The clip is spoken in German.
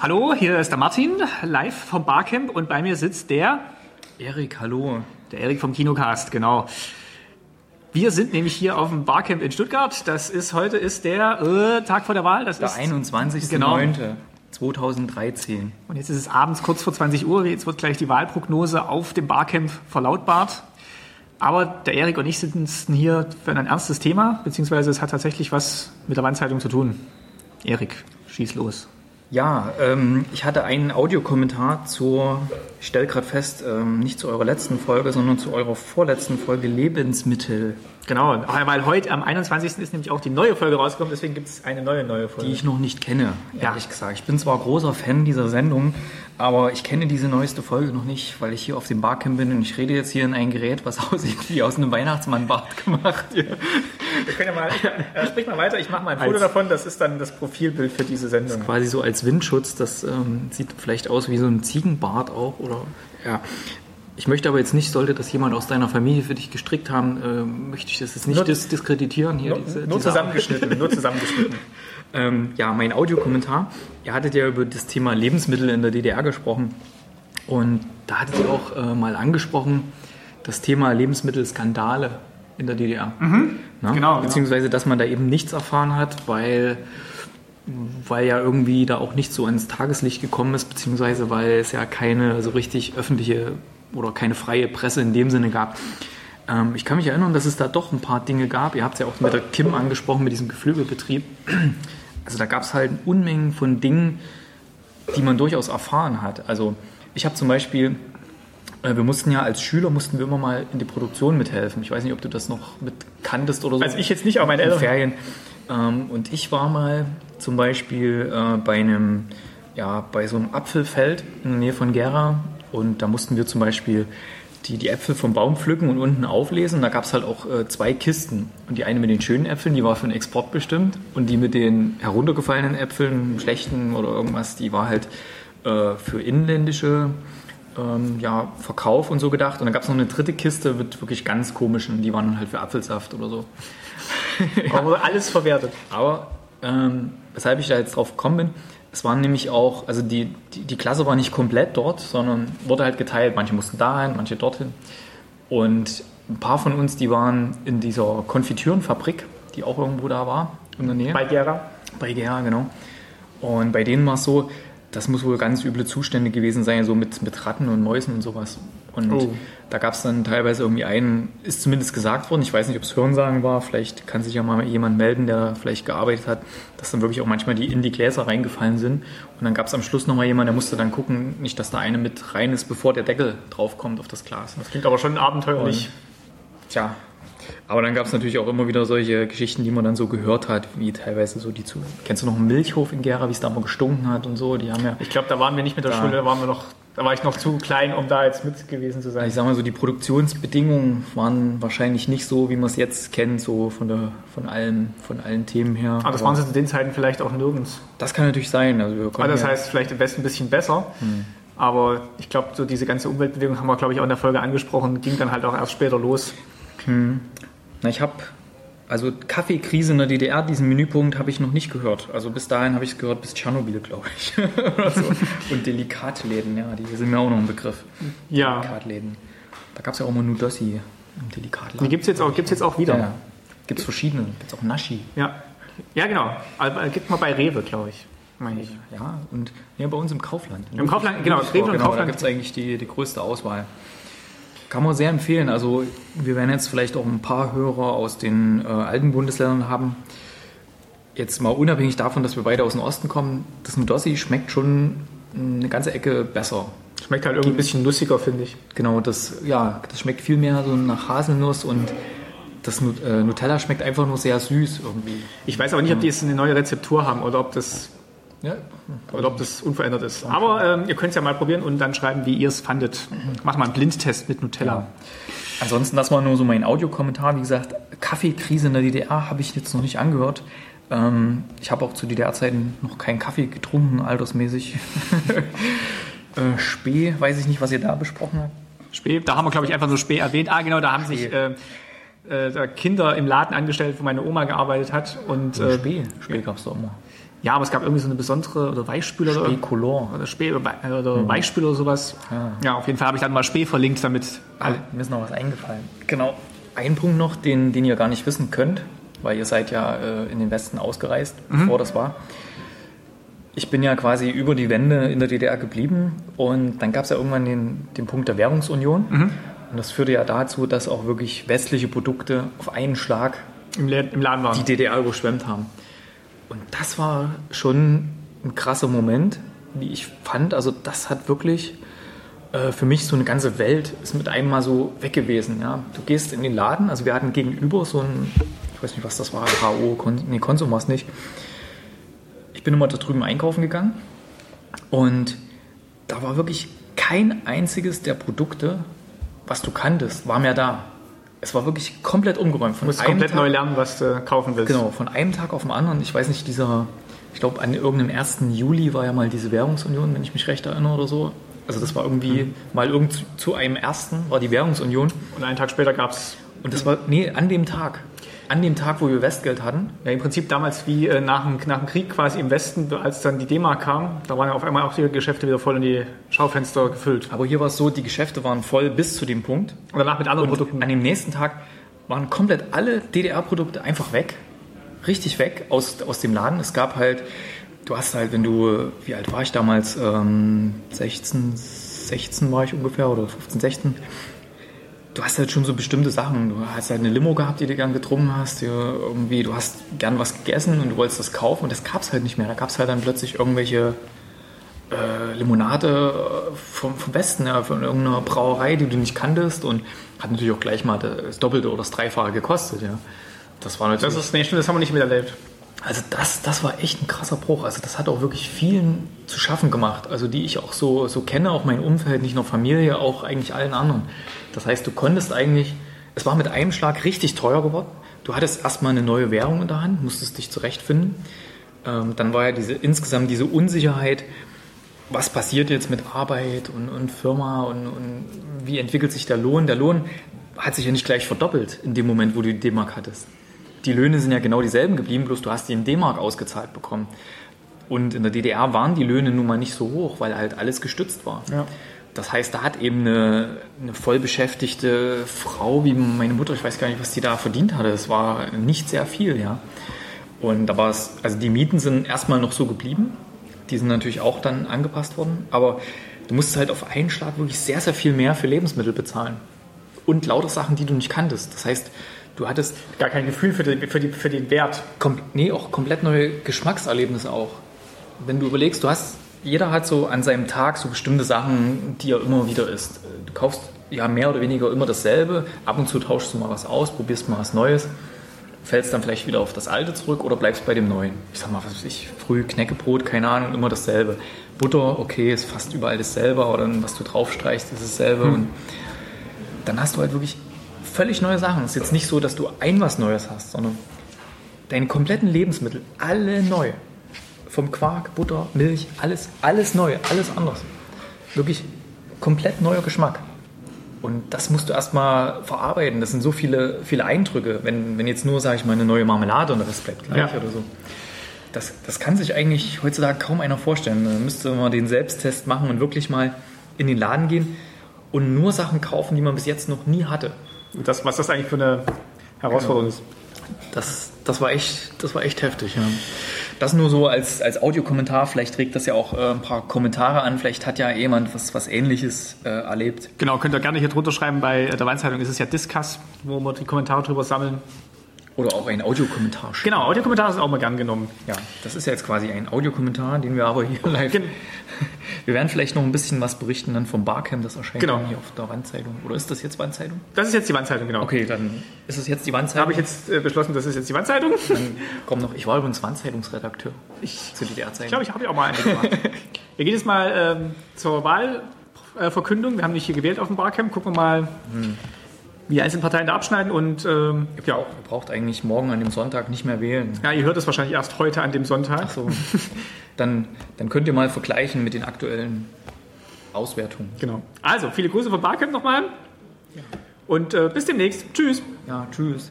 Hallo, hier ist der Martin, live vom Barcamp und bei mir sitzt der, Erik, hallo. der Erik vom Kinocast, genau. Wir sind nämlich hier auf dem Barcamp in Stuttgart. Das ist heute ist der äh, Tag vor der Wahl. Das Der ist 21.09.2013. Und jetzt ist es abends kurz vor 20 Uhr. Jetzt wird gleich die Wahlprognose auf dem Barcamp verlautbart. Aber der Erik und ich sitzen hier für ein ernstes Thema, beziehungsweise es hat tatsächlich was mit der Wandzeitung zu tun. Erik, schieß los. Ja, ähm, ich hatte einen Audiokommentar zur, ich stelle gerade fest, ähm, nicht zu eurer letzten Folge, sondern zu eurer vorletzten Folge Lebensmittel, Genau, weil heute am 21. ist nämlich auch die neue Folge rausgekommen, deswegen gibt es eine neue neue Folge. die ich noch nicht kenne, Ja. ehrlich gesagt. Ich bin zwar großer Fan dieser Sendung, aber ich kenne diese neueste Folge noch nicht, weil ich hier auf dem Barcamp bin und ich rede jetzt hier in ein Gerät, was aussieht wie aus einem Weihnachtsmannbart gemacht. Wir können ja mal, äh, sprich mal weiter, ich mache mal ein Foto Als- davon, das ist dann das Profilbild für diese Sendung. quasi so als Windschutz. Das ähm, sieht vielleicht aus wie so ein Ziegenbart auch. Oder ja. Ich möchte aber jetzt nicht, sollte das jemand aus deiner Familie für dich gestrickt haben, äh, möchte ich das jetzt nicht Nur- dis diskreditieren hier. Nur, diese- nur diese zusammengeschnitten, nur zusammengeschnitten. ähm, ja, mein Audiokommentar. Ihr hattet ja über das Thema Lebensmittel in der DDR gesprochen. Und da hattet ihr auch äh, mal angesprochen, das Thema Lebensmittelskandale in der DDR. Na? genau, Beziehungsweise, dass man da eben nichts erfahren hat, weil, weil ja irgendwie da auch nicht so ans Tageslicht gekommen ist, beziehungsweise weil es ja keine so richtig öffentliche oder keine freie Presse in dem Sinne gab. Ähm, ich kann mich erinnern, dass es da doch ein paar Dinge gab. Ihr habt es ja auch mit der Kim angesprochen, mit diesem Geflügelbetrieb. Also da gab es halt Unmengen von Dingen, die man durchaus erfahren hat. Also ich habe zum Beispiel, äh, wir mussten ja als Schüler, mussten wir immer mal in die Produktion mithelfen. Ich weiß nicht, ob du das noch mit kanntest oder so. Also ich jetzt nicht, aber meine in Eltern. Ferien. Ähm, und ich war mal zum Beispiel äh, bei einem, ja, bei so einem Apfelfeld in der Nähe von Gera und da mussten wir zum Beispiel die, die Äpfel vom Baum pflücken und unten auflesen. Da gab es halt auch äh, zwei Kisten. Und die eine mit den schönen Äpfeln, die war für den Export bestimmt. Und die mit den heruntergefallenen Äpfeln, schlechten oder irgendwas, die war halt äh, für inländische ähm, ja, Verkauf und so gedacht. Und dann gab es noch eine dritte Kiste mit wirklich ganz komischen, die waren halt für Apfelsaft oder so. Aber alles verwertet. Aber ähm, weshalb ich da jetzt drauf gekommen bin, es waren nämlich auch, also die, die, die Klasse war nicht komplett dort, sondern wurde halt geteilt. Manche mussten dahin, manche dorthin. Und ein paar von uns, die waren in dieser Konfitürenfabrik, die auch irgendwo da war, in der Nähe. Bei Gera. Bei GH, genau. Und bei denen war es so, das muss wohl ganz üble Zustände gewesen sein, so mit, mit Ratten und Mäusen und sowas. Und Oh. da gab es dann teilweise irgendwie einen, ist zumindest gesagt worden, ich weiß nicht, ob es Hörensagen war, vielleicht kann sich ja mal jemand melden, der vielleicht gearbeitet hat, dass dann wirklich auch manchmal die in die Gläser reingefallen sind. Und dann gab es am Schluss nochmal jemand, der musste dann gucken, nicht, dass da eine mit rein ist, bevor der Deckel draufkommt auf das Glas. Das klingt aber schon abenteuerlich. Tja, aber dann gab es natürlich auch immer wieder solche Geschichten, die man dann so gehört hat, wie teilweise so die zu. Kennst du noch einen Milchhof in Gera, wie es da mal gestunken hat und so? Die haben ja, Ich glaube, da waren wir nicht mit der Ja. Schule, da waren wir noch, da war ich noch zu klein, um da jetzt mit gewesen zu sein. ich sag mal so, die Produktionsbedingungen waren wahrscheinlich nicht so, wie man es jetzt kennt, so von, der, von, allen, von allen Themen her. Aber das waren sie zu den Zeiten vielleicht auch nirgends. das kann natürlich sein. Also wir Aber das ja, heißt, vielleicht im Westen ein bisschen besser. Aber ich glaube, so diese ganze Umweltbewegung haben wir, glaube ich, auch in der Folge angesprochen, ging dann halt auch erst später los. na, ich habe, also Kaffeekrise in der DDR, diesen Menüpunkt habe ich noch nicht gehört. Also bis dahin habe ich es gehört, bis Tschernobyl, glaube ich. So. Und Delikatläden, ja, die sind mir auch noch ein Begriff. Ja, Delikatläden. Da gab es ja auch mal Nudossi im Delikatladen. die gibt es jetzt, auch- gibt's jetzt auch wieder. ja, ja. Gibt es verschiedene. Gibt es auch Naschi. Ja, ja genau. Gibt mal bei Rewe, glaube ich. Meine ich. Ja, und ja, bei uns im Kaufland. Im Kaufland, genau, Ludwigsburg, Rewe und genau, Kaufland. Da gibt es eigentlich die, die größte Auswahl. Kann man sehr empfehlen. Also wir werden jetzt vielleicht auch ein paar Hörer aus den äh, alten Bundesländern haben. Jetzt mal unabhängig davon, dass wir beide aus dem Osten kommen, das Nudossi schmeckt schon eine ganze Ecke besser. Schmeckt halt irgendwie ein bisschen nussiger, finde ich. Genau, das, ja, das schmeckt viel mehr so nach Haselnuss und das äh, Nutella schmeckt einfach nur sehr süß irgendwie. Ich weiß aber nicht, ob die jetzt eine neue Rezeptur haben oder ob das, Ja, oder ob das unverändert ist. Aber ähm, ihr könnt es ja mal probieren und dann schreiben, wie ihr es fandet. Machen wir einen Blindtest mit Nutella. Ansonsten, das war nur so mein Audiokommentar. Wie gesagt, Kaffeekrise in der DDR habe ich jetzt noch nicht angehört. Ähm, ich habe auch zu DDR-Zeiten noch keinen Kaffee getrunken, altersmäßig. äh, Spee, weiß ich nicht, was ihr da besprochen habt. Spee, da haben wir, glaube ich, einfach nur Spee erwähnt. Ah, genau, da haben sich äh, äh, Kinder im Laden angestellt, wo meine Oma gearbeitet hat. Und äh, Spee, Spee gab es doch immer. Ja, aber es gab irgendwie so eine besondere oder Weichspüler oder, oder, Spee, oder, oder Weichspüler oder sowas. Ja. Ja, auf jeden Fall habe ich dann mal Spee verlinkt, damit Ah, mir ist noch was eingefallen. Genau. Ein Punkt noch, den, den ihr gar nicht wissen könnt, weil ihr seid ja äh, in den Westen ausgereist, bevor das war. Ich bin ja quasi über die Wende in der DDR geblieben und dann gab es ja irgendwann den, den Punkt der Währungsunion. Und das führte ja dazu, dass auch wirklich westliche Produkte auf einen Schlag im, im Laden waren. die DDR überschwemmt haben. Und das war schon ein krasser Moment, wie ich fand. Also das hat wirklich äh, für mich so eine ganze Welt ist mit einem mal so weg gewesen. Ja? Du gehst in den Laden, also wir hatten gegenüber so ein, ich weiß nicht, was das war, HO, Kon nee, Konsum war es nicht. Ich bin immer da drüben einkaufen gegangen und da war wirklich kein einziges der Produkte, was du kanntest, war mehr da. Es war wirklich komplett umgeräumt. Von Du musst komplett Tag- neu lernen, was du kaufen willst. Genau, von einem Tag auf den anderen. Ich weiß nicht, dieser, ich glaube, an irgendeinem 1. Juli war ja mal diese Währungsunion, wenn ich mich recht erinnere oder so. Also das war irgendwie mal irgend zu- zu einem ersten war die Währungsunion. Und einen Tag später gab es Und das war, nee, an dem Tag. An dem Tag, wo wir Westgeld hatten. ja, im Prinzip damals wie äh, nach, dem, nach dem Krieg quasi im Westen, als dann die D-Mark kam, da waren ja auf einmal auch die Geschäfte wieder voll in die Schaufenster gefüllt. Aber hier war es so, die Geschäfte waren voll bis zu dem Punkt. Und danach mit anderen Und Produkten. an dem nächsten Tag waren komplett alle DDR-Produkte einfach weg. Richtig weg aus, aus dem Laden. Es gab halt, du hast halt, wenn du, wie alt war ich damals? Ähm, 16, 16 war ich ungefähr oder 15, 16. Du hast halt schon so bestimmte Sachen. Du hast halt eine Limo gehabt, die du gern getrunken hast. Irgendwie, du hast gern was gegessen und du wolltest das kaufen und das gab es halt nicht mehr. Da gab es halt dann plötzlich irgendwelche äh, Limonade äh, vom, vom Westen, ja, von irgendeiner Brauerei, die du nicht kanntest und hat natürlich auch gleich mal das Doppelte oder das Dreifache gekostet, ja. Das war natürlich. Das ist, nee, stimmt, das haben wir nicht miterlebt. Also das, das war echt ein krasser Bruch. Also das hat auch wirklich vielen zu schaffen gemacht. Also die ich auch so, so kenne, auch mein Umfeld, nicht nur Familie, auch eigentlich allen anderen. Das heißt, du konntest eigentlich, es war mit einem Schlag richtig teuer geworden. Du hattest erstmal eine neue Währung in der Hand, musstest dich zurechtfinden. Ähm, dann war ja diese insgesamt diese Unsicherheit, was passiert jetzt mit Arbeit und, und Firma und, und wie entwickelt sich der Lohn? Der Lohn hat sich ja nicht gleich verdoppelt in dem Moment, wo du die D-Mark hattest. Die Löhne sind ja genau dieselben geblieben, bloß du hast die in D-Mark ausgezahlt bekommen. Und in der DDR waren die Löhne nun mal nicht so hoch, weil halt alles gestützt war. Ja. Das heißt, da hat eben eine, eine vollbeschäftigte Frau wie meine Mutter, ich weiß gar nicht, was die da verdient hatte, es war nicht sehr viel, ja. Und da war es, also die Mieten sind erstmal noch so geblieben. Die sind natürlich auch dann angepasst worden. Aber du musst halt auf einen Schlag wirklich sehr, sehr viel mehr für Lebensmittel bezahlen. Und lauter Sachen, die du nicht kanntest. Das heißt, du hattest Gar kein Gefühl für, die, für, die, für den Wert. kom nee, auch komplett neue Geschmackserlebnisse auch. Wenn du überlegst, du hast, jeder hat so an seinem Tag so bestimmte Sachen, die er immer wieder isst. Du kaufst ja mehr oder weniger immer dasselbe. Ab und zu tauschst du mal was aus, probierst mal was Neues, fällst dann vielleicht wieder auf das Alte zurück oder bleibst bei dem Neuen. Ich sag mal, was weiß ich, früh Knäckebrot, keine Ahnung, immer dasselbe. Butter, okay, ist fast überall dasselbe, aber dann, was du draufstreichst, ist dasselbe. Und dann hast du halt wirklich völlig neue Sachen. Es ist jetzt nicht so, dass du ein was Neues hast, sondern deine kompletten Lebensmittel, alle neu. Vom Quark, Butter, Milch, alles, alles neu, alles anders. Wirklich komplett neuer Geschmack. Und das musst du erstmal verarbeiten. Das sind so viele, viele Eindrücke. Wenn, wenn jetzt nur, sage ich mal, eine neue Marmelade und Rest bleibt gleich Ja. oder so. Das, das kann sich eigentlich heutzutage kaum einer vorstellen. Da müsste man den Selbsttest machen und wirklich mal in den Laden gehen und nur Sachen kaufen, die man bis jetzt noch nie hatte. Und Das, was das eigentlich für eine Herausforderung ist. Das, das, war, echt, das war echt heftig. Ja. Das nur so als, als Audiokommentar. Vielleicht regt das ja auch äh, ein paar Kommentare an. Vielleicht hat ja jemand was, was Ähnliches äh, erlebt. Genau, könnt ihr gerne hier drunter schreiben. Bei der Weinzeitung ist es ja Discuss, wo wir die Kommentare drüber sammeln. Oder auch ein Audiokommentar. schicken. Genau, Audiokommentare sind auch mal gern genommen. Ja, das ist ja jetzt quasi ein Audiokommentar, den wir aber hier live. Gen- Wir werden vielleicht noch ein bisschen was berichten dann vom Barcamp, das erscheint Genau. hier auf der Wandzeitung. Oder ist das jetzt Wandzeitung? Das ist jetzt die Wandzeitung, genau. Okay, dann ist es jetzt die Wandzeitung. habe ich jetzt äh, beschlossen, das ist jetzt die Wandzeitung. Dann komm noch. Ich war übrigens Wandzeitungsredakteur Ich zu DDR-Zeiten. Ich glaube, ich habe ja auch mal eine gemacht. Wir gehen jetzt mal ähm, zur Wahlverkündung. Wir haben nicht hier gewählt auf dem Barcamp. Gucken wir mal, wie die einzelnen Parteien da abschneiden. Und ähm, ja, Ihr braucht eigentlich morgen an dem Sonntag nicht mehr wählen. ja, ihr hört es wahrscheinlich erst heute an dem Sonntag. So. dann, dann könnt ihr mal vergleichen mit den aktuellen Auswertungen. Genau. Also, viele Grüße vom Barcamp nochmal. Und äh, bis demnächst. Tschüss. Ja, tschüss.